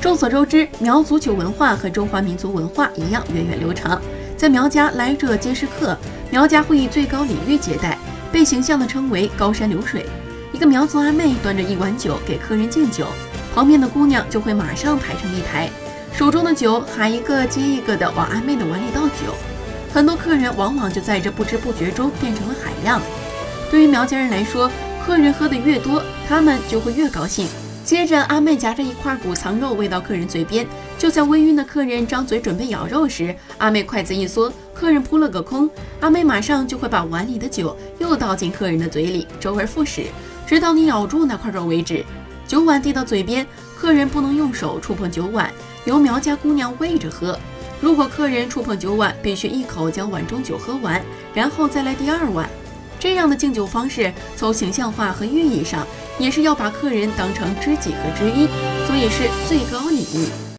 众所周知，苗族酒文化和中华民族文化一样源远流长。在苗家，来者皆是客，苗家会以最高礼遇接待，被形象地称为高山流水。一个苗族阿妹端着一碗酒给客人敬酒，旁边的姑娘就会马上排成一排，手中的酒还一个接一个地往阿妹的碗里倒酒。很多客人往往就在这不知不觉中变成了海量。对于苗家人来说，客人喝得越多，他们就会越高兴。接着，阿妹夹着一块骨藏肉喂到客人嘴边。就在微晕的客人张嘴准备咬肉时，阿妹筷子一缩，客人扑了个空。阿妹马上就会把碗里的酒又倒进客人的嘴里，周而复始，直到你咬住那块肉为止。酒碗递到嘴边，客人不能用手触碰酒碗，由苗家姑娘喂着喝。如果客人触碰酒碗，必须一口将碗中酒喝完，然后再来第二碗。这样的敬酒方式，从形象化和寓意上，也是要把客人当成知己和知音，所以是最高礼遇。